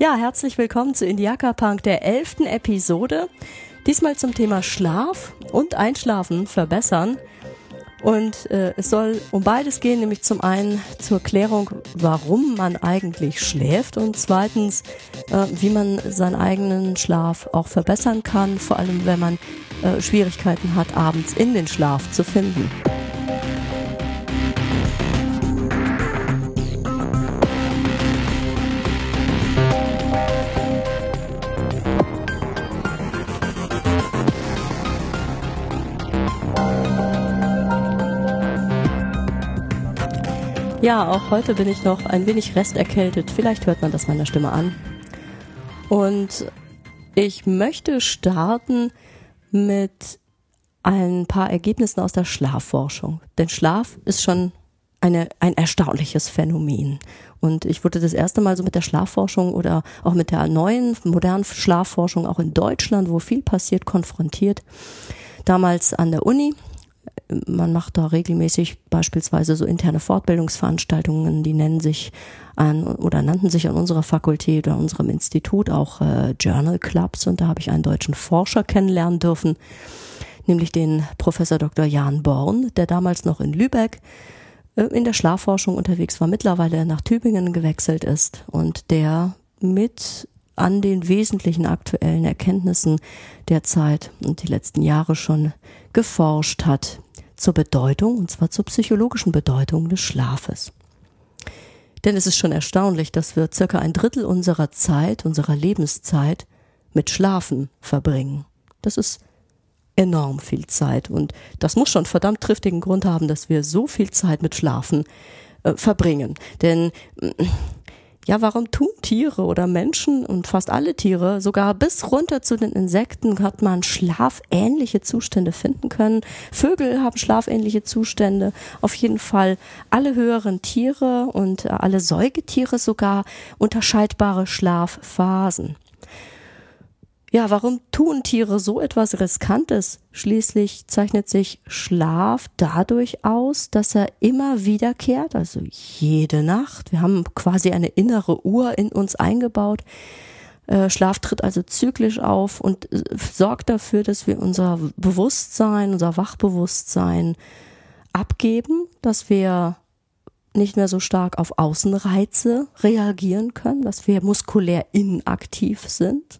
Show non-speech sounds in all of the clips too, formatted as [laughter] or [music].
Ja, herzlich willkommen zu Indiaka Punk, der elften Episode. Diesmal zum Thema Schlaf und Einschlafen verbessern. Und äh, es soll um beides gehen, nämlich zum einen zur Klärung, warum man eigentlich schläft und zweitens, äh, wie man seinen eigenen Schlaf auch verbessern kann, vor allem wenn man äh, Schwierigkeiten hat, abends in den Schlaf zu finden. Ja, auch heute bin ich noch ein wenig resterkältet. Vielleicht hört man das meiner Stimme an. Und ich möchte starten mit ein paar Ergebnissen aus der Schlafforschung. Denn Schlaf ist schon eine, ein erstaunliches Phänomen. Und ich wurde das erste Mal so mit der Schlafforschung oder auch mit der neuen, modernen Schlafforschung auch in Deutschland, wo viel passiert, konfrontiert. Damals an der Uni man macht da regelmäßig beispielsweise so interne Fortbildungsveranstaltungen, die nennen sich an oder nannten sich an unserer Fakultät oder unserem Institut auch äh, Journal Clubs und da habe ich einen deutschen Forscher kennenlernen dürfen, nämlich den Professor Dr. Jan Born, der damals noch in Lübeck äh, in der Schlafforschung unterwegs war, mittlerweile nach Tübingen gewechselt ist und der mit an den wesentlichen aktuellen Erkenntnissen der Zeit und die letzten Jahre schon geforscht hat zur Bedeutung, und zwar zur psychologischen Bedeutung des Schlafes. Denn es ist schon erstaunlich, dass wir circa ein Drittel unserer Zeit, unserer Lebenszeit mit Schlafen verbringen. Das ist enorm viel Zeit und das muss schon verdammt triftigen Grund haben, dass wir so viel Zeit mit Schlafen äh, verbringen. Denn ja, warum tun Tiere oder Menschen und fast alle Tiere, sogar bis runter zu den Insekten, hat man schlafähnliche Zustände finden können. Vögel haben schlafähnliche Zustände. Auf jeden Fall alle höheren Tiere und äh, alle Säugetiere sogar unterscheidbare Schlafphasen. Ja, warum tun Tiere so etwas Riskantes? Schließlich zeichnet sich Schlaf dadurch aus, dass er immer wiederkehrt, also jede Nacht. Wir haben quasi eine innere Uhr in uns eingebaut. Äh, Schlaf tritt also zyklisch auf und äh, sorgt dafür, dass wir unser Bewusstsein, unser Wachbewusstsein abgeben, dass wir nicht mehr so stark auf Außenreize reagieren können, dass wir muskulär inaktiv sind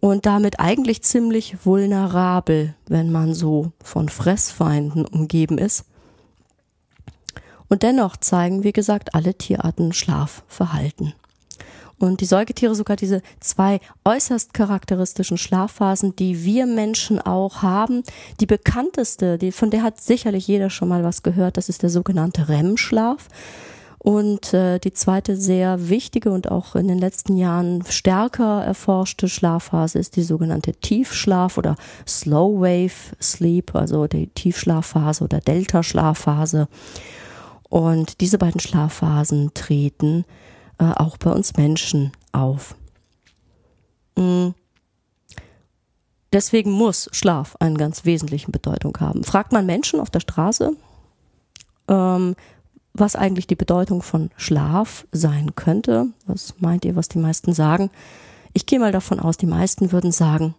und damit eigentlich ziemlich vulnerabel, wenn man so von Fressfeinden umgeben ist. Und dennoch zeigen, wie gesagt, alle Tierarten Schlafverhalten. Und die Säugetiere sogar diese zwei äußerst charakteristischen Schlafphasen, die wir Menschen auch haben. Die bekannteste, die, von der hat sicherlich jeder schon mal was gehört, das ist der sogenannte REM-Schlaf. Und äh, die zweite sehr wichtige und auch in den letzten Jahren stärker erforschte Schlafphase ist die sogenannte Tiefschlaf oder Slow Wave Sleep, also die Tiefschlafphase oder Delta-Schlafphase. Und diese beiden Schlafphasen treten äh, auch bei uns Menschen auf. Mhm. Deswegen muss Schlaf eine ganz wesentliche Bedeutung haben. Fragt man Menschen auf der Straße, ähm, was eigentlich die Bedeutung von Schlaf sein könnte. Was meint ihr, was die meisten sagen? Ich gehe mal davon aus, die meisten würden sagen,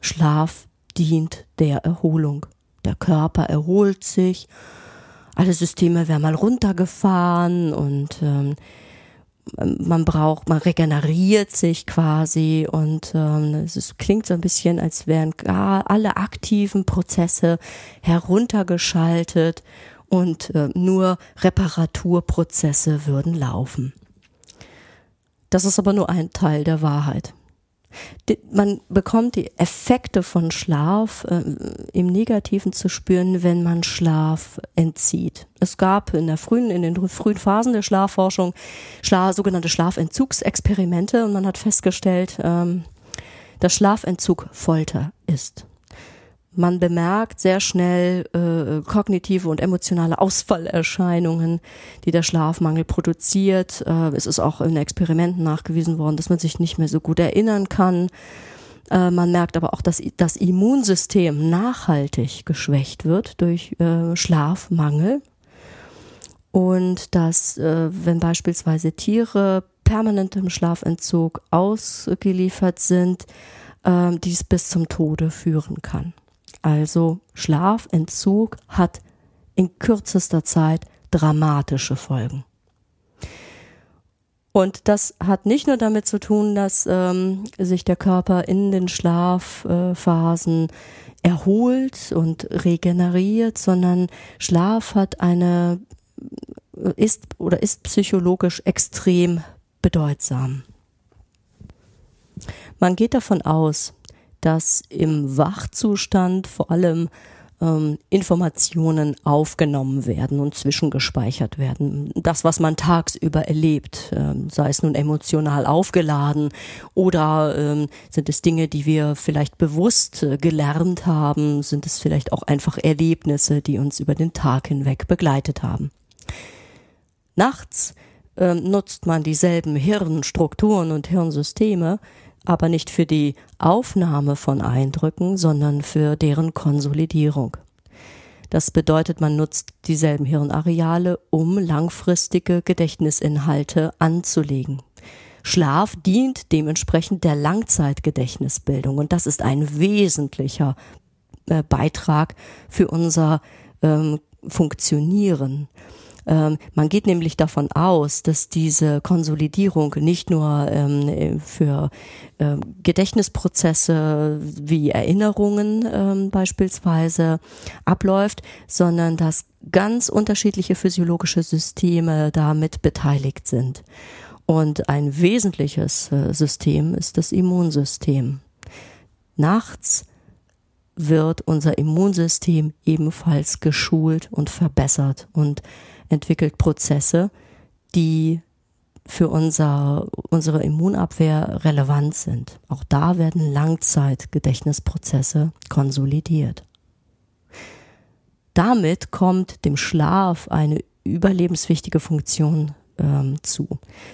Schlaf dient der Erholung. Der Körper erholt sich, alle Systeme werden mal runtergefahren und ähm, man braucht, man regeneriert sich quasi und ähm, es ist, klingt so ein bisschen, als wären gar alle aktiven Prozesse heruntergeschaltet und äh, nur Reparaturprozesse würden laufen. Das ist aber nur ein Teil der Wahrheit. Man bekommt die Effekte von Schlaf äh, im Negativen zu spüren, wenn man Schlaf entzieht. Es gab in der frühen, in den frühen Phasen der Schlafforschung Schla sogenannte Schlafentzugsexperimente und man hat festgestellt, ähm, dass Schlafentzug Folter ist. Man bemerkt sehr schnell äh, kognitive und emotionale Ausfallerscheinungen, die der Schlafmangel produziert. Äh, es ist auch in Experimenten nachgewiesen worden, dass man sich nicht mehr so gut erinnern kann. Äh, man merkt aber auch, dass das Immunsystem nachhaltig geschwächt wird durch äh, Schlafmangel. Und dass, äh, wenn beispielsweise Tiere permanentem Schlafentzug ausgeliefert sind, äh, dies bis zum Tode führen kann. Also Schlafentzug hat in kürzester Zeit dramatische Folgen. Und das hat nicht nur damit zu tun, dass ähm, sich der Körper in den Schlafphasen äh, erholt und regeneriert, sondern Schlaf hat eine ist oder ist psychologisch extrem bedeutsam. Man geht davon aus, dass im Wachzustand vor allem ähm, Informationen aufgenommen werden und zwischengespeichert werden. Das, was man tagsüber erlebt, ähm, sei es nun emotional aufgeladen oder ähm, sind es Dinge, die wir vielleicht bewusst äh, gelernt haben, sind es vielleicht auch einfach Erlebnisse, die uns über den Tag hinweg begleitet haben. Nachts ähm, nutzt man dieselben Hirnstrukturen und Hirnsysteme, aber nicht für die Aufnahme von Eindrücken, sondern für deren Konsolidierung. Das bedeutet, man nutzt dieselben Hirnareale, um langfristige Gedächtnisinhalte anzulegen. Schlaf dient dementsprechend der Langzeitgedächtnisbildung und das ist ein wesentlicher äh, Beitrag für unser ähm, Funktionieren. Ähm, man geht nämlich davon aus, dass diese Konsolidierung nicht nur ähm, für ähm, Gedächtnisprozesse wie Erinnerungen ähm, beispielsweise abläuft, sondern dass ganz unterschiedliche physiologische Systeme damit beteiligt sind. Und ein wesentliches äh, System ist das Immunsystem. Nachts wird unser Immunsystem ebenfalls geschult und verbessert und entwickelt Prozesse, die für unser, unsere Immunabwehr relevant sind. Auch da werden Langzeitgedächtnisprozesse konsolidiert. Damit kommt dem Schlaf eine überlebenswichtige Funktion ähm, zu.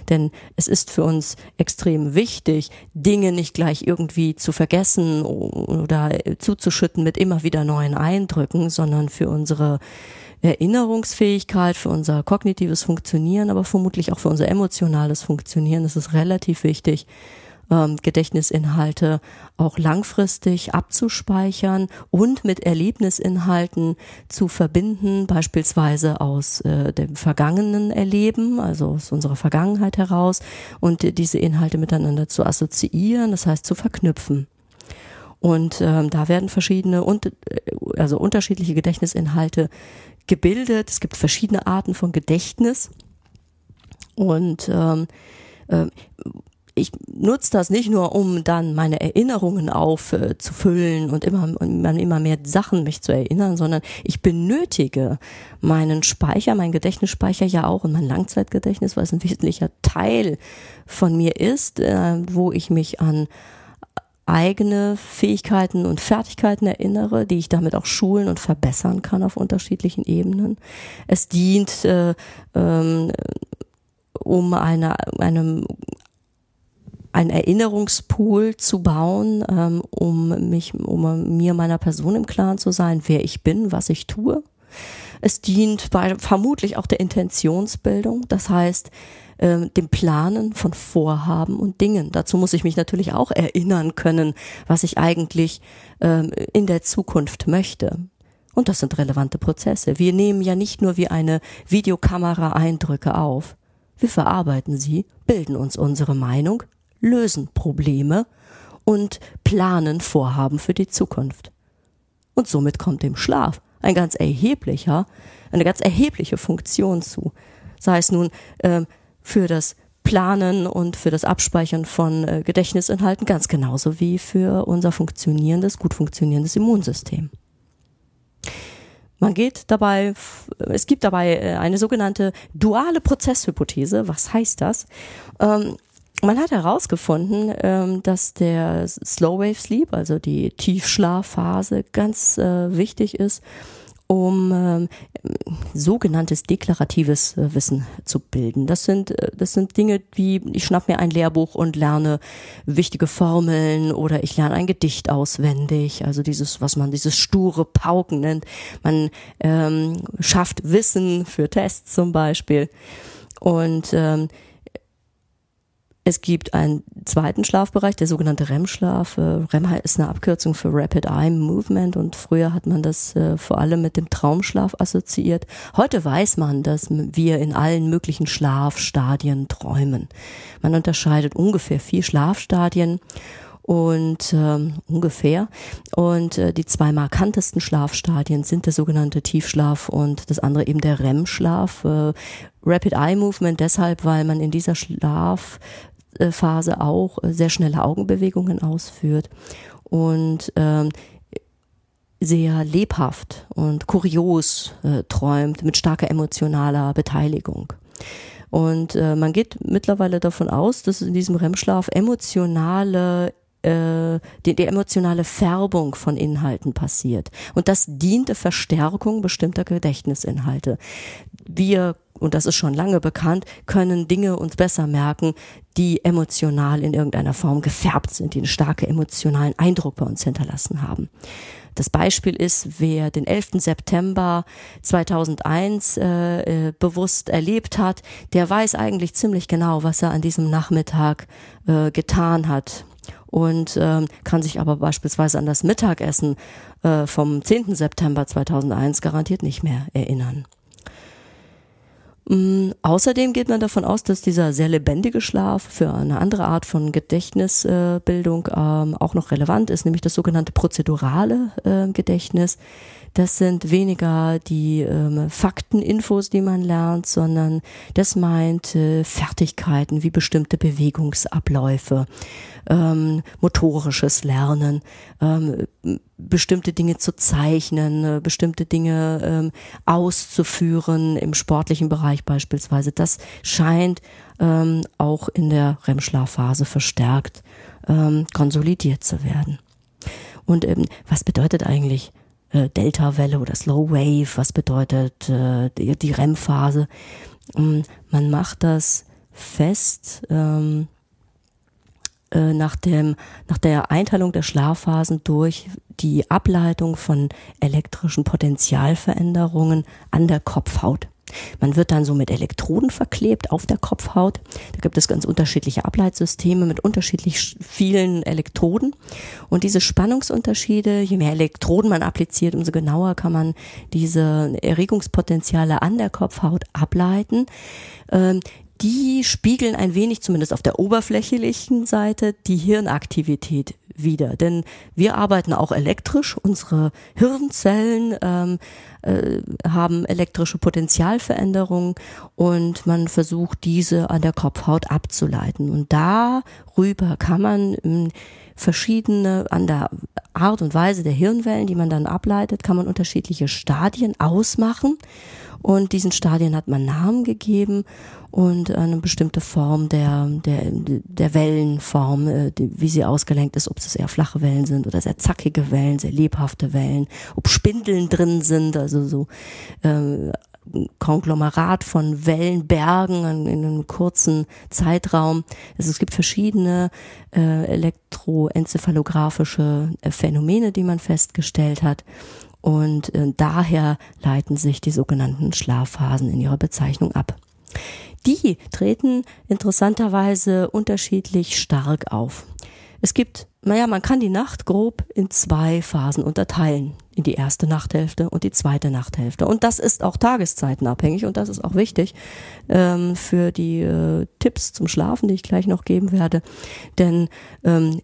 Denn es ist für uns extrem wichtig, Dinge nicht gleich irgendwie zu vergessen oder zuzuschütten mit immer wieder neuen Eindrücken, sondern für unsere Erinnerungsfähigkeit, für unser kognitives Funktionieren, aber vermutlich auch für unser emotionales Funktionieren ist es relativ wichtig, ähm, Gedächtnisinhalte auch langfristig abzuspeichern und mit Erlebnisinhalten zu verbinden, beispielsweise aus äh, dem vergangenen Erleben, also aus unserer Vergangenheit heraus und diese Inhalte miteinander zu assoziieren, das heißt zu verknüpfen. Und ähm, da werden verschiedene und äh, also unterschiedliche Gedächtnisinhalte gebildet. Es gibt verschiedene Arten von Gedächtnis. Und ähm, äh, ich nutze das nicht nur, um dann meine Erinnerungen aufzufüllen äh, und immer, immer mehr Sachen mich zu erinnern, sondern ich benötige meinen Speicher, meinen Gedächtnisspeicher ja auch und mein Langzeitgedächtnis, weil es ein wesentlicher Teil von mir ist, äh, wo ich mich an eigene Fähigkeiten und Fertigkeiten erinnere, die ich damit auch schulen und verbessern kann auf unterschiedlichen Ebenen. Es dient, äh, ähm, um eine, einem ein Erinnerungspool zu bauen, ähm, um mich, um mir meiner Person im Klaren zu sein, wer ich bin, was ich tue. Es dient bei, vermutlich auch der Intentionsbildung. Das heißt, äh, dem Planen von Vorhaben und Dingen. Dazu muss ich mich natürlich auch erinnern können, was ich eigentlich äh, in der Zukunft möchte. Und das sind relevante Prozesse. Wir nehmen ja nicht nur wie eine Videokamera Eindrücke auf. Wir verarbeiten sie, bilden uns unsere Meinung, lösen Probleme und planen Vorhaben für die Zukunft. Und somit kommt dem Schlaf ein ganz erheblicher, eine ganz erhebliche Funktion zu. Sei es nun äh, für das Planen und für das Abspeichern von äh, Gedächtnisinhalten ganz genauso wie für unser funktionierendes, gut funktionierendes Immunsystem. Man geht dabei, es gibt dabei äh, eine sogenannte duale Prozesshypothese. Was heißt das? Ähm, man hat herausgefunden, ähm, dass der Slow Wave Sleep, also die Tiefschlafphase, ganz äh, wichtig ist, um ähm, sogenanntes deklaratives äh, Wissen zu bilden. Das sind, äh, das sind Dinge wie, ich schnapp mir ein Lehrbuch und lerne wichtige Formeln oder ich lerne ein Gedicht auswendig, also dieses, was man dieses sture Pauken nennt. Man ähm, schafft Wissen für Tests zum Beispiel. Und ähm, es gibt einen zweiten Schlafbereich, der sogenannte REM-Schlaf. Äh, REM ist eine Abkürzung für Rapid Eye Movement und früher hat man das äh, vor allem mit dem Traumschlaf assoziiert. Heute weiß man, dass wir in allen möglichen Schlafstadien träumen. Man unterscheidet ungefähr vier Schlafstadien und ähm, ungefähr. Und äh, die zwei markantesten Schlafstadien sind der sogenannte Tiefschlaf und das andere eben der REM-Schlaf. Äh, Rapid Eye Movement deshalb, weil man in dieser Schlafphase auch sehr schnelle Augenbewegungen ausführt und ähm, sehr lebhaft und kurios äh, träumt mit starker emotionaler Beteiligung. Und äh, man geht mittlerweile davon aus, dass in diesem REM-Schlaf emotionale äh, die, die emotionale Färbung von Inhalten passiert. Und das dient der Verstärkung bestimmter Gedächtnisinhalte. Wir und das ist schon lange bekannt, können Dinge uns besser merken, die emotional in irgendeiner Form gefärbt sind, die einen starken emotionalen Eindruck bei uns hinterlassen haben. Das Beispiel ist, wer den 11. September 2001 äh, äh, bewusst erlebt hat, der weiß eigentlich ziemlich genau, was er an diesem Nachmittag äh, getan hat und ähm, kann sich aber beispielsweise an das Mittagessen äh, vom 10. September 2001 garantiert nicht mehr erinnern. Ähm, außerdem geht man davon aus, dass dieser sehr lebendige Schlaf für eine andere Art von Gedächtnisbildung äh, ähm, auch noch relevant ist, nämlich das sogenannte prozedurale äh, Gedächtnis. Das sind weniger die ähm, Fakteninfos, die man lernt, sondern das meint äh, Fertigkeiten wie bestimmte Bewegungsabläufe, ähm, motorisches Lernen, ähm, bestimmte Dinge zu zeichnen, äh, bestimmte Dinge ähm, auszuführen im sportlichen Bereich beispielsweise. Das scheint ähm, auch in der REM-Schlafphase verstärkt ähm, konsolidiert zu werden. Und ähm, was bedeutet eigentlich äh, Delta-Welle oder Slow Wave, was bedeutet äh, die, REM-Phase. Ähm, man macht das fest ähm, äh, nach, dem, nach der Einteilung der Schlafphasen durch die Ableitung von elektrischen Potentialveränderungen an der Kopfhaut. Man wird dann so mit Elektroden verklebt auf der Kopfhaut. Da gibt es ganz unterschiedliche Ableitsysteme mit unterschiedlich vielen Elektroden. Und diese Spannungsunterschiede, je mehr Elektroden man appliziert, umso genauer kann man diese Erregungspotenziale an der Kopfhaut ableiten. Die spiegeln ein wenig, zumindest auf der oberflächlichen Seite, die Hirnaktivität wieder. Denn wir arbeiten auch elektrisch. Unsere Hirnzellen ähm, äh, haben elektrische Potentialveränderungen und man versucht, diese an der Kopfhaut abzuleiten. Und darüber kann man ähm, verschiedene, an der Art und Weise der Hirnwellen, die man dann ableitet, kann man unterschiedliche Stadien ausmachen. Und diesen Stadien hat man Namen gegeben und eine bestimmte Form der, der, der Wellenform, äh, wie sie ausgelenkt ist, ob es eher flache Wellen sind oder sehr zackige Wellen, sehr lebhafte Wellen, ob Spindeln drin sind, also so äh, Konglomerat von Wellenbergen in, in einem kurzen Zeitraum. Also es gibt verschiedene äh, elektroencephalographische äh, Phänomene, die man festgestellt hat. Und äh, daher leiten sich die sogenannten Schlafphasen in ihrer Bezeichnung ab. Die treten interessanterweise unterschiedlich stark auf. Es gibt, naja, man kann die Nacht grob in zwei Phasen unterteilen. In die erste Nachthälfte und die zweite Nachthälfte. Und das ist auch tageszeitenabhängig und das ist auch wichtig ähm, für die äh, Tipps zum Schlafen, die ich gleich noch geben werde. Denn ähm,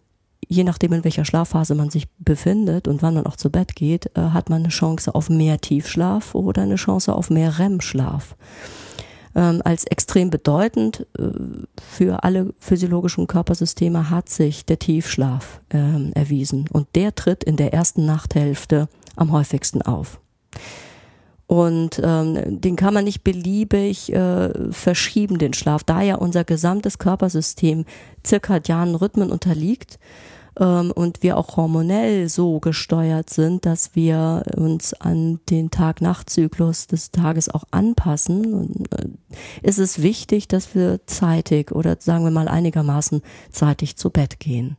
je nachdem, in welcher Schlafphase man sich befindet und wann man auch zu Bett geht, äh, hat man eine Chance auf mehr Tiefschlaf oder eine Chance auf mehr REM-Schlaf. Ähm, als extrem bedeutend äh, für alle physiologischen Körpersysteme hat sich der Tiefschlaf äh, erwiesen und der tritt in der ersten Nachthälfte am häufigsten auf. Und ähm, den kann man nicht beliebig äh, verschieben, den Schlaf, da ja unser gesamtes Körpersystem zirkadianen Rhythmen unterliegt ähm, und wir auch hormonell so gesteuert sind, dass wir uns an den Tag-Nacht-Zyklus des Tages auch anpassen, und, äh, ist es wichtig, dass wir zeitig oder sagen wir mal einigermaßen zeitig zu Bett gehen.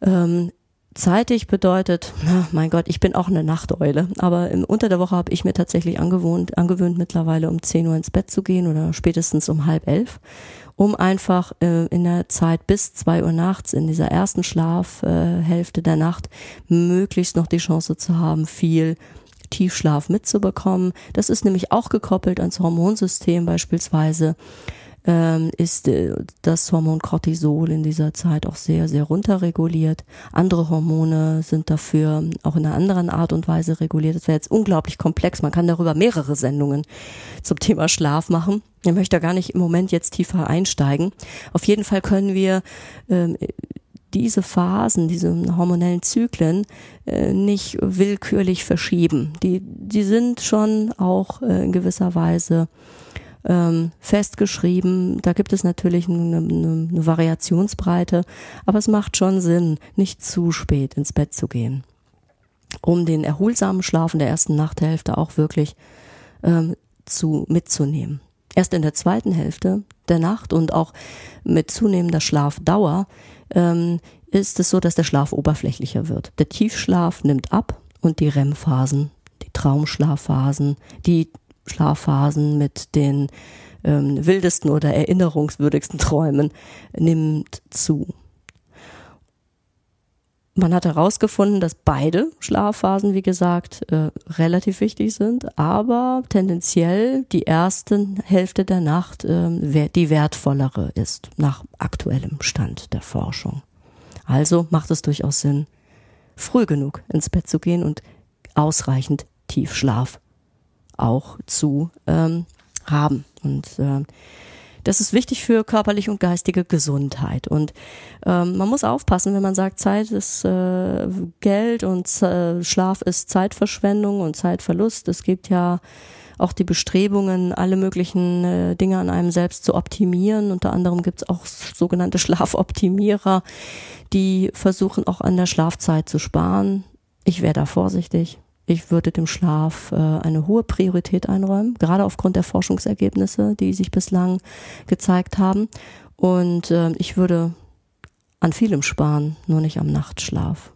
Ähm, zeitig bedeutet, mein Gott, ich bin auch eine Nachteule, aber unter der Woche habe ich mir tatsächlich angewohnt, angewöhnt mittlerweile um 10 Uhr ins Bett zu gehen oder spätestens um halb elf um einfach äh, in der Zeit bis zwei Uhr nachts, in dieser ersten Schlafhälfte äh, der Nacht, möglichst noch die Chance zu haben, viel Tiefschlaf mitzubekommen. Das ist nämlich auch gekoppelt ans Hormonsystem beispielsweise ähm, ist äh, das Hormon Cortisol in dieser Zeit auch sehr, sehr runterreguliert. Andere Hormone sind dafür auch in einer anderen Art und Weise reguliert. Das wäre jetzt unglaublich komplex. Man kann darüber mehrere Sendungen zum Thema Schlaf machen. Ich möchte da gar nicht im Moment jetzt tiefer einsteigen. Auf jeden Fall können wir ähm, diese Phasen, diese hormonellen Zyklen äh, nicht willkürlich verschieben. Die, die sind schon auch äh, in gewisser Weise ähm, festgeschrieben. Da gibt es natürlich eine, eine, eine Variationsbreite, aber es macht schon Sinn, nicht zu spät ins Bett zu gehen, um den erholsamen Schlaf in der ersten Nachthälfte auch wirklich ähm, zu mitzunehmen. Erst in der zweiten Hälfte der Nacht und auch mit zunehmender Schlafdauer ähm, ist es so, dass der Schlaf oberflächlicher wird. Der Tiefschlaf nimmt ab und die REM-Phasen, die Traumschlafphasen, die Schlafphasen mit den ähm, wildesten oder erinnerungswürdigsten [laughs] Träumen nimmt zu. Man hat herausgefunden, dass beide Schlafphasen, wie gesagt, äh, relativ wichtig sind, aber tendenziell die erste Hälfte der Nacht äh, die wertvollere ist, nach aktuellem Stand der Forschung. Also macht es durchaus Sinn, früh genug ins Bett zu gehen und ausreichend Tiefschlaf auch zu ähm, haben. Und äh, das ist wichtig für körperliche und geistige Gesundheit. Und ähm, man muss aufpassen, wenn man sagt, Zeit ist äh, Geld und äh, Schlaf ist Zeitverschwendung und Zeitverlust. Es gibt ja auch die Bestrebungen, alle möglichen äh, Dinge an einem selbst zu optimieren. Unter anderem gibt es auch sogenannte Schlafoptimierer, die versuchen auch an der Schlafzeit zu sparen. Ich wäre da vorsichtig. Ich würde dem Schlaf äh, eine hohe Priorität einräumen, gerade aufgrund der Forschungsergebnisse, die sich bislang gezeigt haben. Und äh, ich würde an vielem sparen, nur nicht am Nachtschlaf.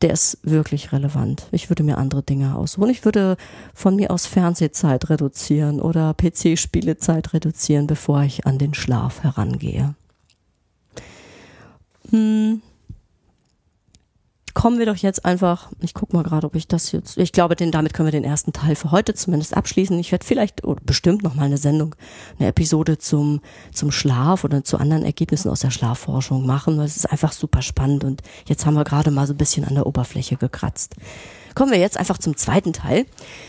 Der ist wirklich relevant. Ich würde mir andere Dinge aussuchen. Ich würde von mir aus Fernsehzeit reduzieren oder PC-Spielezeit reduzieren, bevor ich an den Schlaf herangehe. Hm kommen wir doch jetzt einfach, ich guck mal gerade, ob ich das jetzt, ich glaube, den, damit können wir den ersten Teil für heute zumindest abschließen. Ich werde vielleicht oder bestimmt noch mal eine Sendung, eine Episode zum, zum Schlaf oder zu anderen Ergebnissen aus der Schlafforschung machen, weil es ist einfach super spannend und jetzt haben wir gerade mal so ein bisschen an der Oberfläche gekratzt. Kommen wir jetzt einfach zum zweiten Teil,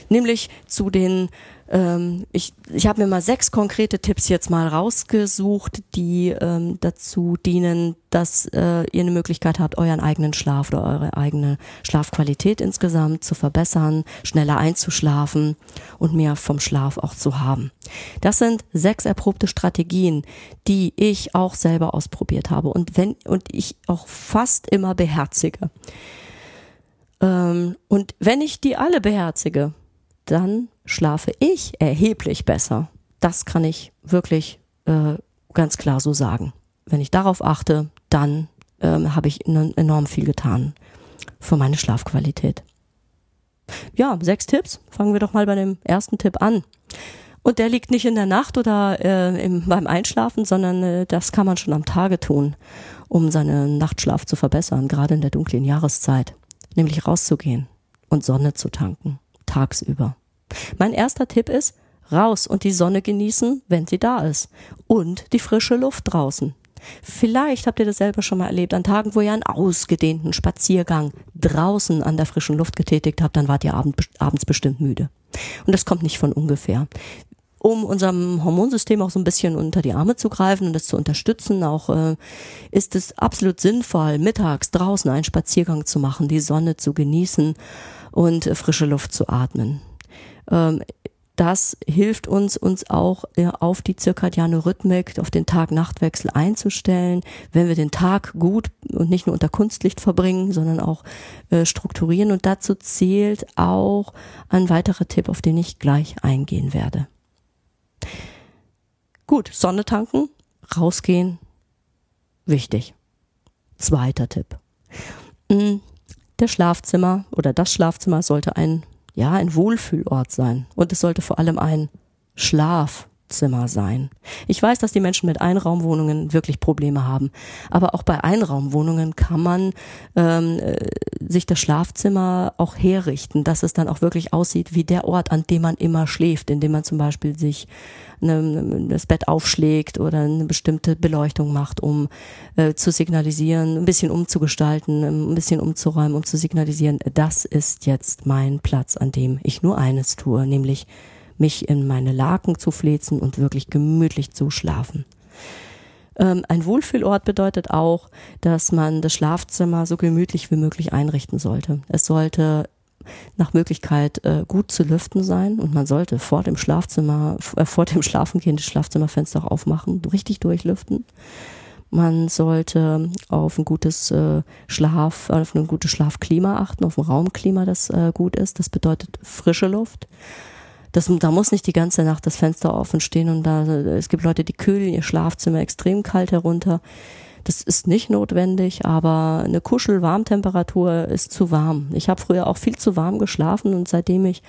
nämlich zu den ähm, ich ich habe mir mal sechs konkrete Tipps jetzt mal rausgesucht, die ähm, dazu dienen, dass äh, ihr eine Möglichkeit habt, euren eigenen Schlaf oder eure eigene Schlafqualität insgesamt zu verbessern, schneller einzuschlafen und mehr vom Schlaf auch zu haben. Das sind sechs erprobte Strategien, die ich auch selber ausprobiert habe und wenn und ich auch fast immer beherzige. Ähm, und wenn ich die alle beherzige, dann schlafe ich erheblich besser. Das kann ich wirklich äh, ganz klar so sagen. Wenn ich darauf achte, dann ähm, habe ich enorm viel getan für meine Schlafqualität. Ja, sechs Tipps. Fangen wir doch mal bei dem ersten Tipp an. Und der liegt nicht in der Nacht oder äh, im, beim Einschlafen, sondern äh, das kann man schon am Tage tun, um seinen Nachtschlaf zu verbessern, gerade in der dunklen Jahreszeit. Nämlich rauszugehen und Sonne zu tanken, tagsüber. Mein erster Tipp ist, raus und die Sonne genießen, wenn sie da ist. Und die frische Luft draußen. Vielleicht habt ihr das selber schon mal erlebt, an Tagen, wo ihr einen ausgedehnten Spaziergang draußen an der frischen Luft getätigt habt, dann wart ihr abends bestimmt müde. Und das kommt nicht von ungefähr. Um unserem Hormonsystem auch so ein bisschen unter die Arme zu greifen und das zu unterstützen, auch äh, ist es absolut sinnvoll, mittags draußen einen Spaziergang zu machen, die Sonne zu genießen und äh, frische Luft zu atmen. Ähm, das hilft uns, uns auch äh, auf die zirkadiane Rhythmik, auf den Tag-Nacht-Wechsel einzustellen. Wenn wir den Tag gut und nicht nur unter Kunstlicht verbringen, sondern auch äh, strukturieren. Und dazu zählt auch ein weiterer Tipp, auf den ich gleich eingehen werde. Gut, Sonne tanken, rausgehen, wichtig. Zweiter Tipp. Hm, der Schlafzimmer oder das Schlafzimmer sollte ein ja, ein Wohlfühlort sein. Und es sollte vor allem ein Schlaf, Schlafzimmer sein. Ich weiß, dass die Menschen mit Einraumwohnungen wirklich Probleme haben, aber auch bei Einraumwohnungen kann man ähm, äh, sich das Schlafzimmer auch herrichten, dass es dann auch wirklich aussieht wie der Ort, an dem man immer schläft, indem man zum Beispiel sich eine, das Bett aufschlägt oder eine bestimmte Beleuchtung macht, um äh, zu signalisieren, ein bisschen umzugestalten, ein bisschen umzuräumen, um zu signalisieren, das ist jetzt mein Platz, an dem ich nur eines tue, nämlich mich in meine Laken zu flezen und wirklich gemütlich zu schlafen. Ähm, ein Wohlfühlort bedeutet auch, dass man das Schlafzimmer so gemütlich wie möglich einrichten sollte. Es sollte nach Möglichkeit äh, gut zu lüften sein und man sollte vor dem Schlafzimmer, äh, vor dem Schlafengehen das Schlafzimmerfenster aufmachen, richtig durchlüften. Man sollte auf ein gutes äh, Schlaf, auf ein gutes Schlafklima achten, auf ein Raumklima, das äh, gut ist. Das bedeutet frische Luft. Das, da muss nicht die ganze Nacht das Fenster offen stehen und da, es gibt Leute, die kühlen ihr Schlafzimmer extrem kalt herunter. Das ist nicht notwendig, aber eine Kuschel-Warmtemperatur ist zu warm. Ich habe früher auch viel zu warm geschlafen und seitdem ich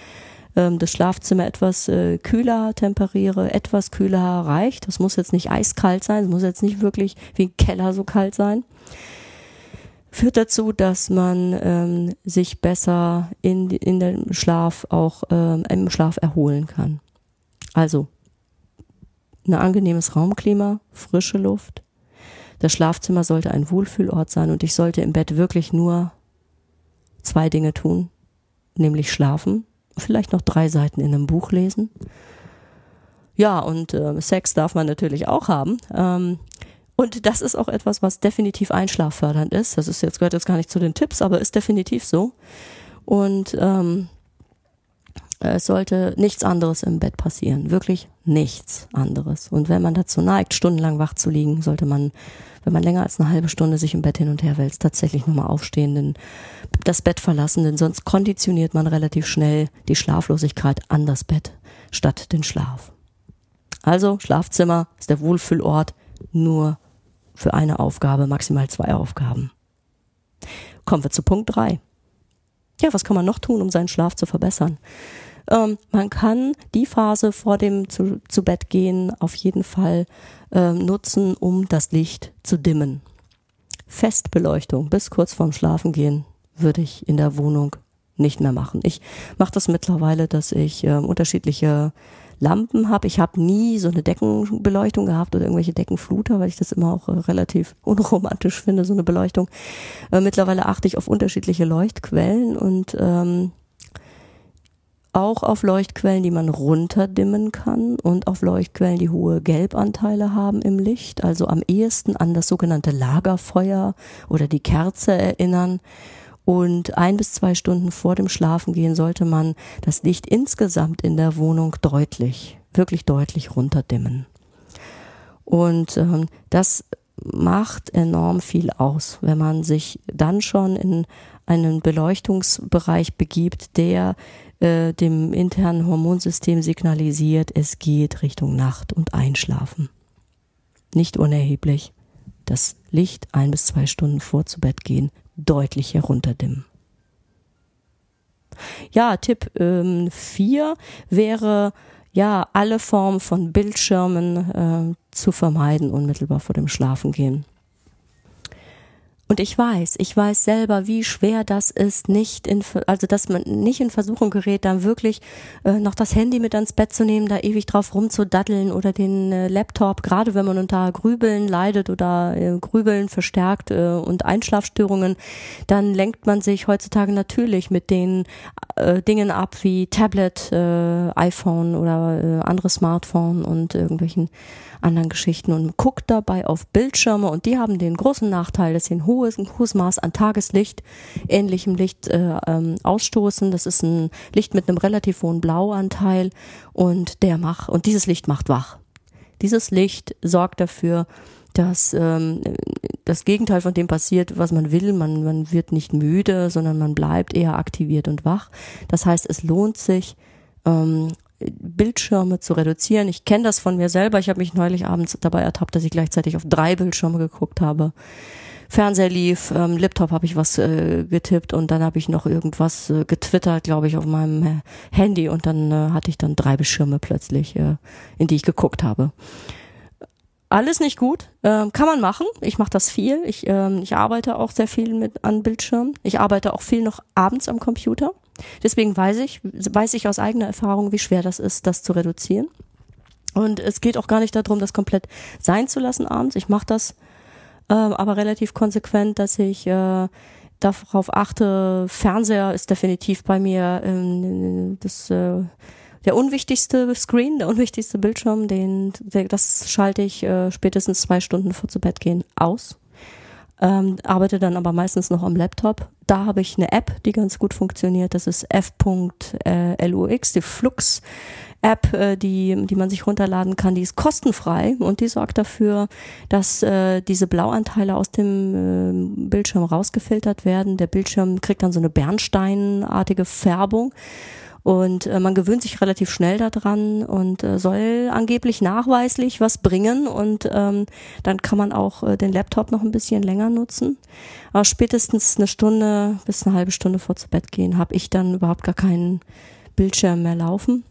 ähm, das Schlafzimmer etwas äh, kühler temperiere, etwas kühler reicht, das muss jetzt nicht eiskalt sein, es muss jetzt nicht wirklich wie ein Keller so kalt sein, führt dazu, dass man ähm, sich besser in, in dem Schlaf auch ähm, im Schlaf erholen kann. Also ein angenehmes Raumklima, frische Luft, das Schlafzimmer sollte ein Wohlfühlort sein und ich sollte im Bett wirklich nur zwei Dinge tun, nämlich schlafen, vielleicht noch drei Seiten in einem Buch lesen. Ja, und äh, Sex darf man natürlich auch haben. Ähm, und das ist auch etwas, was definitiv einschlaffördernd ist. Das ist jetzt gehört jetzt gar nicht zu den Tipps, aber ist definitiv so. Und ähm, es sollte nichts anderes im Bett passieren, wirklich nichts anderes. Und wenn man dazu neigt, stundenlang wach zu liegen, sollte man wenn man länger als eine halbe Stunde sich im Bett hin und her wälzt, tatsächlich nochmal aufstehen, denn das Bett verlassen, denn sonst konditioniert man relativ schnell die Schlaflosigkeit an das Bett statt den Schlaf. Also Schlafzimmer ist der Wohlfühlort nur für eine Aufgabe, maximal zwei Aufgaben. Kommen wir zu Punkt drei. Ja, was kann man noch tun, um seinen Schlaf zu verbessern? Ähm, man kann die Phase vor dem zu, zu Bett gehen auf jeden Fall äh, nutzen, um das Licht zu dimmen. Festbeleuchtung bis kurz vorm Schlafengehen würde ich in der Wohnung nicht mehr machen. Ich mache das mittlerweile, dass ich äh, unterschiedliche Lampen habe. Ich habe nie so eine Deckenbeleuchtung gehabt oder irgendwelche Deckenfluter, weil ich das immer auch äh, relativ [laughs] unromantisch finde, so eine Beleuchtung. Äh, mittlerweile achte ich auf unterschiedliche Leuchtquellen und ähm, auch auf Leuchtquellen, die man runterdimmen kann und auf Leuchtquellen, die hohe Gelbanteile haben im Licht, also am ehesten an das sogenannte Lagerfeuer oder die Kerze erinnern. Und ein bis zwei Stunden vor dem Schlafengehen sollte man das Licht insgesamt in der Wohnung deutlich, wirklich deutlich runterdimmen. Und ähm, das macht enorm viel aus, wenn man sich dann schon in einen Beleuchtungsbereich begibt, der äh, dem internen Hormonsystem signalisiert, es geht Richtung Nacht und Einschlafen. Nicht unerheblich. Das Licht ein bis zwei Stunden vor zu Bett gehen deutlich herunterdimmen. Ja, Tipp 4 ähm, wäre, ja, alle Formen von Bildschirmen äh, zu vermeiden unmittelbar vor dem Schlafengehen. Und ich weiß, ich weiß selber, wie schwer das ist, nicht in, also dass man nicht in Versuchung gerät, dann wirklich äh, noch das Handy mit ans Bett zu nehmen, da ewig drauf rumzudaddeln oder den äh, Laptop, gerade wenn man unter Grübeln leidet oder äh, Grübeln verstärkt äh, und Einschlafstörungen, dann lenkt man sich heutzutage natürlich mit den äh, Dingen ab wie Tablet, äh, iPhone oder äh, andere Smartphone und irgendwelchen anderen Geschichten und guckt dabei auf Bildschirme und die haben den großen Nachteil, dass sie ein hohes, ein hohes Maß an Tageslicht, ähnlichem Licht äh, ähm, ausstoßen. Das ist ein Licht mit einem relativ hohen Blauanteil und der macht, und dieses Licht macht wach. Dieses Licht sorgt dafür, dass ähm, das Gegenteil von dem passiert, was man will. Man, man wird nicht müde, sondern man bleibt eher aktiviert und wach. Das heißt, es lohnt sich, ähm, Bildschirme zu reduzieren. Ich kenne das von mir selber. Ich habe mich neulich abends dabei ertappt, dass ich gleichzeitig auf drei Bildschirme geguckt habe. Fernseher lief, ähm, Laptop habe ich was äh, getippt und dann habe ich noch irgendwas äh, getwittert, glaube ich, auf meinem äh, Handy und dann äh, hatte ich dann drei Beschirme plötzlich, äh, in die ich geguckt habe. Alles nicht gut, ähm, kann man machen. Ich mache das viel. Ich, ähm, ich arbeite auch sehr viel mit an Bildschirmen. Ich arbeite auch viel noch abends am Computer. Deswegen weiß ich, weiß ich aus eigener Erfahrung, wie schwer das ist, das zu reduzieren. Und es geht auch gar nicht darum, das komplett sein zu lassen abends. Ich mache das äh, aber relativ konsequent, dass ich äh, darauf achte, Fernseher ist definitiv bei mir ähm, das äh, der unwichtigste Screen, der unwichtigste Bildschirm, den der, das schalte ich äh, spätestens zwei Stunden vor zu Bett gehen aus. Ähm, arbeite dann aber meistens noch am Laptop. Da habe ich eine App, die ganz gut funktioniert. Das ist f.lux, die Flux App, äh, die, die man sich runterladen kann, die ist kostenfrei und die sorgt dafür, dass äh, diese Blauanteile aus dem äh, Bildschirm rausgefiltert werden. Der Bildschirm kriegt dann so eine bernsteinartige Färbung. Und äh, man gewöhnt sich relativ schnell daran und äh, soll angeblich nachweislich was bringen. Und ähm, dann kann man auch äh, den Laptop noch ein bisschen länger nutzen. Aber spätestens eine Stunde bis eine halbe Stunde vor zu Bett gehen habe ich dann überhaupt gar keinen Bildschirm mehr laufen.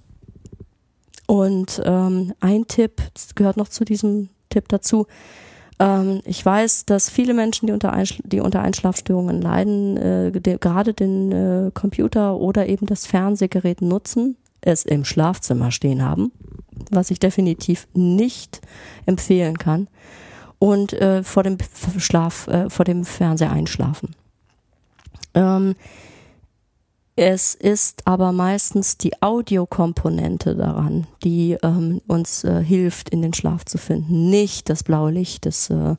Und ähm, ein Tipp, gehört noch zu diesem Tipp dazu. Ähm, ich weiß, dass viele Menschen, die unter, Einschl die unter Einschlafstörungen leiden, äh, gerade den äh, Computer oder eben das Fernsehgerät nutzen, es im Schlafzimmer stehen haben, was ich definitiv nicht empfehlen kann, und äh, vor dem Schlaf, äh, vor dem Fernseher einschlafen. Ähm, es ist aber meistens die Audiokomponente daran, die ähm, uns äh, hilft, in den Schlaf zu finden, nicht das blaue Licht des äh,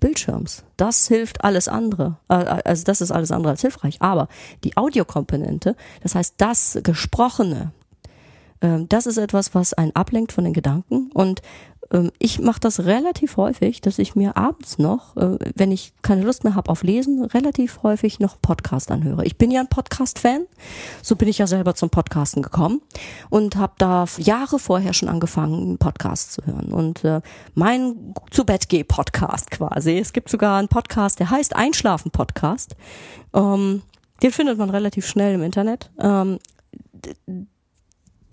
Bildschirms. Das hilft alles andere. Äh, also das ist alles andere als hilfreich. Aber die Audiokomponente, das heißt das Gesprochene, äh, das ist etwas, was einen ablenkt von den Gedanken und ähm, ich mache das relativ häufig, dass ich mir abends noch, äh, wenn ich keine Lust mehr habe auf Lesen, relativ häufig noch Podcast anhöre. Ich bin ja ein Podcast-Fan, so bin ich ja selber zum Podcasten gekommen und habe da Jahre vorher schon angefangen, einen Podcast zu hören. Und äh, mein zu Bett geh Podcast quasi. Es gibt sogar einen Podcast, der heißt Einschlafen Podcast. Ähm, den findet man relativ schnell im Internet. Ähm,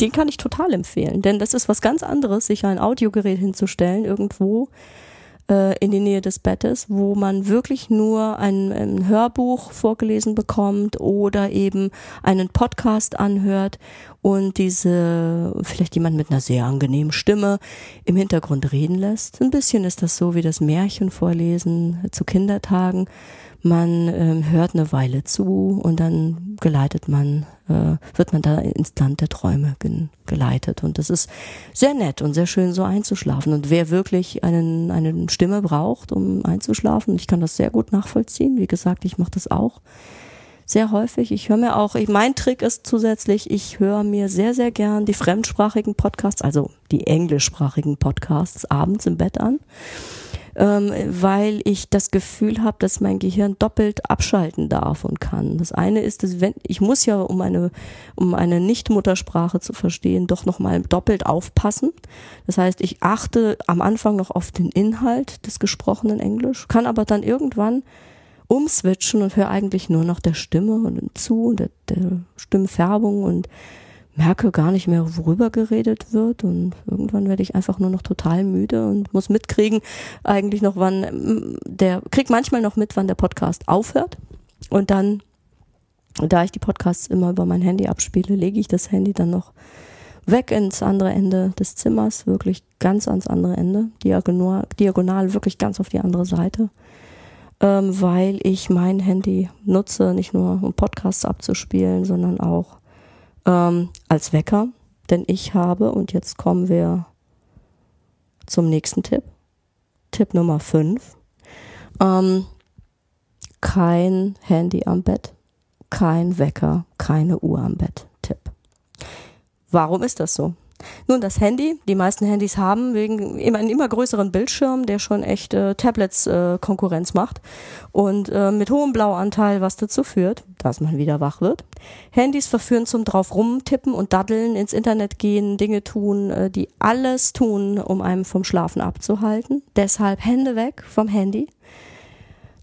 den kann ich total empfehlen, denn das ist was ganz anderes, sich ein Audiogerät hinzustellen irgendwo äh, in die Nähe des Bettes, wo man wirklich nur ein, ein Hörbuch vorgelesen bekommt oder eben einen Podcast anhört und diese vielleicht jemand mit einer sehr angenehmen Stimme im Hintergrund reden lässt. Ein bisschen ist das so wie das Märchen vorlesen zu Kindertagen man ähm, hört eine Weile zu und dann geleitet man, äh, wird man da ins Land der Träume geleitet. Und das ist sehr nett und sehr schön, so einzuschlafen. Und wer wirklich einen, eine Stimme braucht, um einzuschlafen, ich kann das sehr gut nachvollziehen. Wie gesagt, ich mache das auch sehr häufig. Ich höre mir auch, ich, mein Trick ist zusätzlich, ich höre mir sehr, sehr gern die fremdsprachigen Podcasts, also die englischsprachigen Podcasts abends im Bett an ähm, weil ich das Gefühl habe, dass mein Gehirn doppelt abschalten darf und kann. Das eine ist, dass wenn ich muss ja um eine um eine Nicht-Muttersprache zu verstehen, doch noch mal doppelt aufpassen. Das heißt, ich achte am Anfang noch auf den Inhalt des gesprochenen Englisch, kann aber dann irgendwann umswitchen und höre eigentlich nur noch der Stimme und zu und der, der Stimmfärbung und merke gar nicht mehr, worüber geredet wird. Und irgendwann werde ich einfach nur noch total müde und muss mitkriegen, eigentlich noch wann mm, der, krieg manchmal noch mit, wann der Podcast aufhört. Und dann, da ich die Podcasts immer über mein Handy abspiele, lege ich das Handy dann noch weg ins andere Ende des Zimmers, wirklich ganz ans andere Ende, diagonal, diagonal wirklich ganz auf die andere Seite, ähm, weil ich mein Handy nutze, nicht nur um Podcasts abzuspielen, sondern auch ähm, als Wecker, denn ich habe, und jetzt kommen wir zum nächsten Tipp, Tipp Nummer 5, ähm, kein Handy am Bett, kein Wecker, keine Uhr am Bett. Tipp. Warum ist das so? Nun, das Handy, die meisten Handys haben wegen immer einen immer größeren Bildschirm, der schon echt äh, Tablets äh, Konkurrenz macht und äh, mit hohem Blauanteil, was dazu führt, dass man wieder wach wird. Handys verführen zum drauf rumtippen und daddeln, ins Internet gehen, Dinge tun, äh, die alles tun, um einem vom Schlafen abzuhalten. Deshalb Hände weg vom Handy.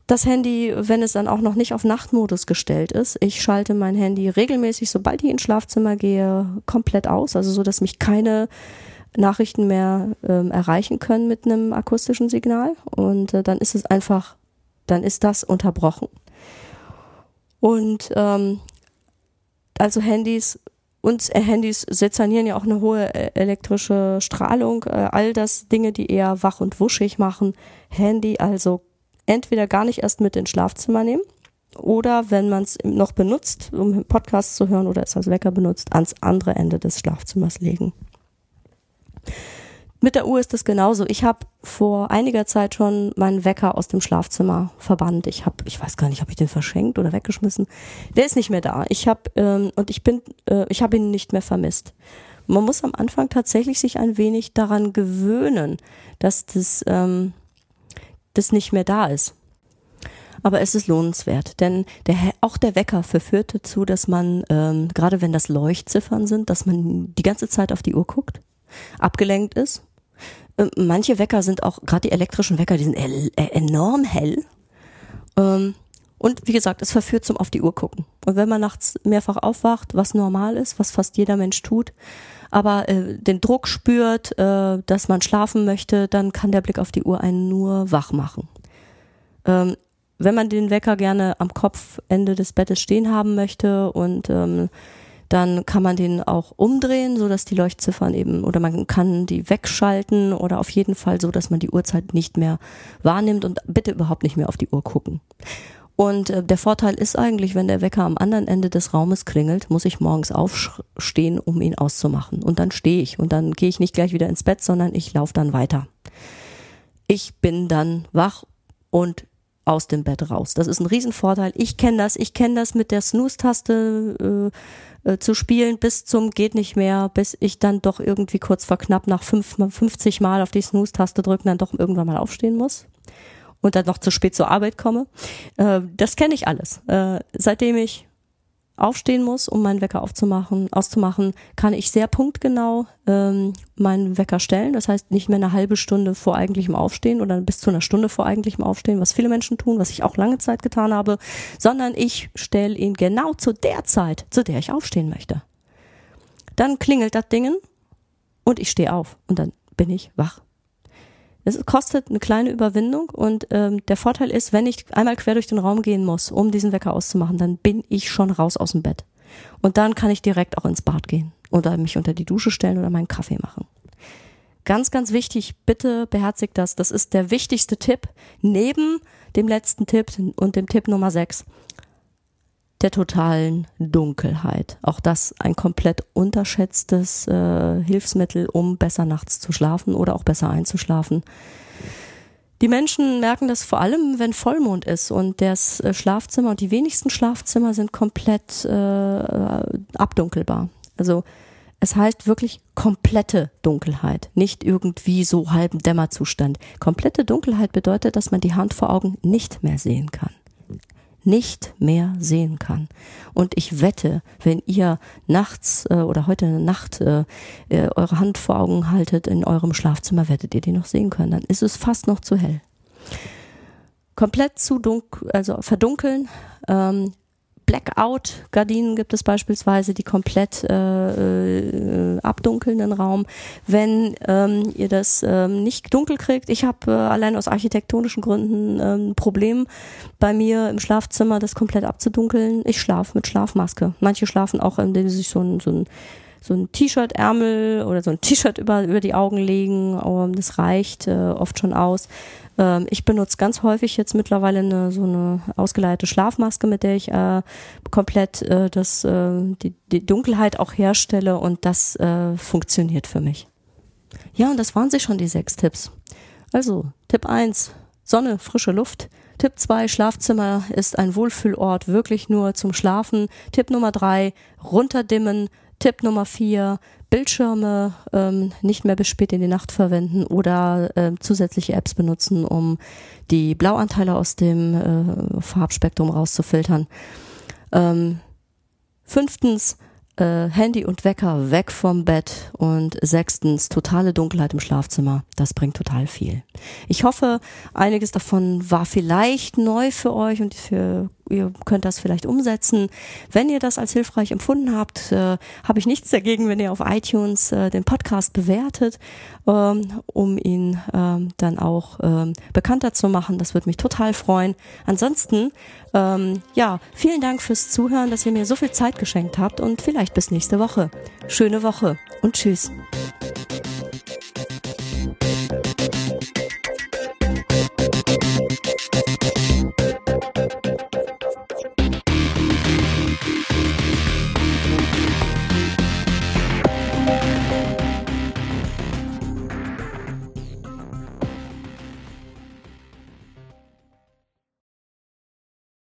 Das Handy, wenn es dann auch noch nicht auf Nachtmodus gestellt ist. Ich schalte mein Handy regelmäßig, sobald ich ins Schlafzimmer gehe, komplett aus. Also so, dass mich keine Nachrichten mehr ähm, erreichen können mit einem akustischen Signal. Und äh, dann ist es einfach, dann ist das unterbrochen. Und ähm, also Handys und äh, Handys sezernieren ja auch eine hohe äh, elektrische Strahlung. Äh, all das Dinge, die eher wach und wuschig machen. Handy also entweder gar nicht erst mit ins Schlafzimmer nehmen oder wenn man es noch benutzt, um Podcasts zu hören oder es als Wecker benutzt, ans andere Ende des Schlafzimmers legen. Mit der Uhr ist es genauso. Ich habe vor einiger Zeit schon meinen Wecker aus dem Schlafzimmer verbannt. Ich habe, ich weiß gar nicht, habe ich den verschenkt oder weggeschmissen. Der ist nicht mehr da. Ich habe ähm, und ich bin, äh, ich habe ihn nicht mehr vermisst. Man muss am Anfang tatsächlich sich ein wenig daran gewöhnen, dass das ähm, das nicht mehr da ist. Aber es ist lohnenswert, denn der, auch der Wecker verführt dazu, dass man, ähm, gerade wenn das Leuchtziffern sind, dass man die ganze Zeit auf die Uhr guckt, abgelenkt ist. Ähm, manche Wecker sind auch, gerade die elektrischen Wecker, die sind äh, enorm hell. Ähm, und wie gesagt, es verführt zum auf die Uhr gucken. Und wenn man nachts mehrfach aufwacht, was normal ist, was fast jeder Mensch tut, aber äh, den Druck spürt, äh, dass man schlafen möchte, dann kann der Blick auf die Uhr einen nur wach machen. Ähm, wenn man den Wecker gerne am Kopfende des Bettes stehen haben möchte und ähm, dann kann man den auch umdrehen, so dass die Leuchtziffern eben oder man kann die wegschalten oder auf jeden Fall so, dass man die Uhrzeit nicht mehr wahrnimmt und bitte überhaupt nicht mehr auf die Uhr gucken. Und äh, der Vorteil ist eigentlich, wenn der Wecker am anderen Ende des Raumes klingelt, muss ich morgens aufstehen, um ihn auszumachen. Und dann stehe ich und dann gehe ich nicht gleich wieder ins Bett, sondern ich laufe dann weiter. Ich bin dann wach und aus dem Bett raus. Das ist ein Riesenvorteil. Ich kenne das. Ich kenne das mit der Snooze-Taste äh, äh, zu spielen bis zum geht nicht mehr, bis ich dann doch irgendwie kurz vor knapp nach fünf, 50 Mal auf die Snooze-Taste drücken, dann doch irgendwann mal aufstehen muss und dann noch zu spät zur Arbeit komme. Äh, das kenne ich alles. Äh, seitdem ich aufstehen muss, um meinen Wecker aufzumachen, auszumachen, kann ich sehr punktgenau ähm, meinen Wecker stellen. Das heißt nicht mehr eine halbe Stunde vor eigentlichem Aufstehen oder bis zu einer Stunde vor eigentlichem Aufstehen, was viele Menschen tun, was ich auch lange Zeit getan habe, sondern ich stelle ihn genau zu der Zeit, zu der ich aufstehen möchte. Dann klingelt das Dingen und ich stehe auf und dann bin ich wach. Es kostet eine kleine Überwindung und ähm, der Vorteil ist, wenn ich einmal quer durch den Raum gehen muss, um diesen Wecker auszumachen, dann bin ich schon raus aus dem Bett. Und dann kann ich direkt auch ins Bad gehen oder mich unter die Dusche stellen oder meinen Kaffee machen. Ganz, ganz wichtig, bitte beherzigt das. Das ist der wichtigste Tipp neben dem letzten Tipp und dem Tipp Nummer 6 der totalen Dunkelheit. Auch das ein komplett unterschätztes äh, Hilfsmittel, um besser nachts zu schlafen oder auch besser einzuschlafen. Die Menschen merken das vor allem, wenn Vollmond ist und das äh, Schlafzimmer und die wenigsten Schlafzimmer sind komplett äh, abdunkelbar. Also es heißt wirklich komplette Dunkelheit, nicht irgendwie so halben Dämmerzustand. Komplette Dunkelheit bedeutet, dass man die Hand vor Augen nicht mehr sehen kann nicht mehr sehen kann. Und ich wette, wenn ihr nachts äh, oder heute Nacht äh, äh, eure Hand vor Augen haltet in eurem Schlafzimmer, werdet ihr die noch sehen können. Dann ist es fast noch zu hell. Komplett zu dunkel, also verdunkeln, ähm, Blackout-Gardinen gibt es beispielsweise, die komplett äh, äh, abdunkeln den Raum. Wenn ähm, ihr das ähm, nicht dunkel kriegt, ich habe äh, allein aus architektonischen Gründen ähm, ein Problem bei mir im Schlafzimmer, das komplett abzudunkeln. Ich schlafe mit Schlafmaske. Manche schlafen auch, indem sie sich so ein, so ein so ein T-Shirt-Ärmel oder so ein T-Shirt über, über die Augen legen. Das reicht äh, oft schon aus. Ähm, ich benutze ganz häufig jetzt mittlerweile eine, so eine ausgeleitete Schlafmaske, mit der ich äh, komplett äh, das, äh, die, die Dunkelheit auch herstelle und das äh, funktioniert für mich. Ja, und das waren sie schon, die sechs Tipps. Also, Tipp eins Sonne, frische Luft. Tipp zwei Schlafzimmer ist ein Wohlfühlort, wirklich nur zum Schlafen. Tipp Nummer drei runterdimmen. Tipp Nummer vier Bildschirme ähm, nicht mehr bis spät in die Nacht verwenden oder äh, zusätzliche Apps benutzen, um die Blauanteile aus dem äh, Farbspektrum rauszufiltern. Ähm, fünftens, äh, Handy und Wecker weg vom Bett und sechstens totale Dunkelheit im Schlafzimmer. Das bringt total viel. Ich hoffe, einiges davon war vielleicht neu für euch und für ihr könnt das vielleicht umsetzen. Wenn ihr das als hilfreich empfunden habt, äh, habe ich nichts dagegen, wenn ihr auf iTunes äh, den Podcast bewertet, ähm, um ihn ähm, dann auch ähm, bekannter zu machen. Das würde mich total freuen. Ansonsten, ähm, ja, vielen Dank fürs Zuhören, dass ihr mir so viel Zeit geschenkt habt und vielleicht bis nächste Woche. Schöne Woche und tschüss.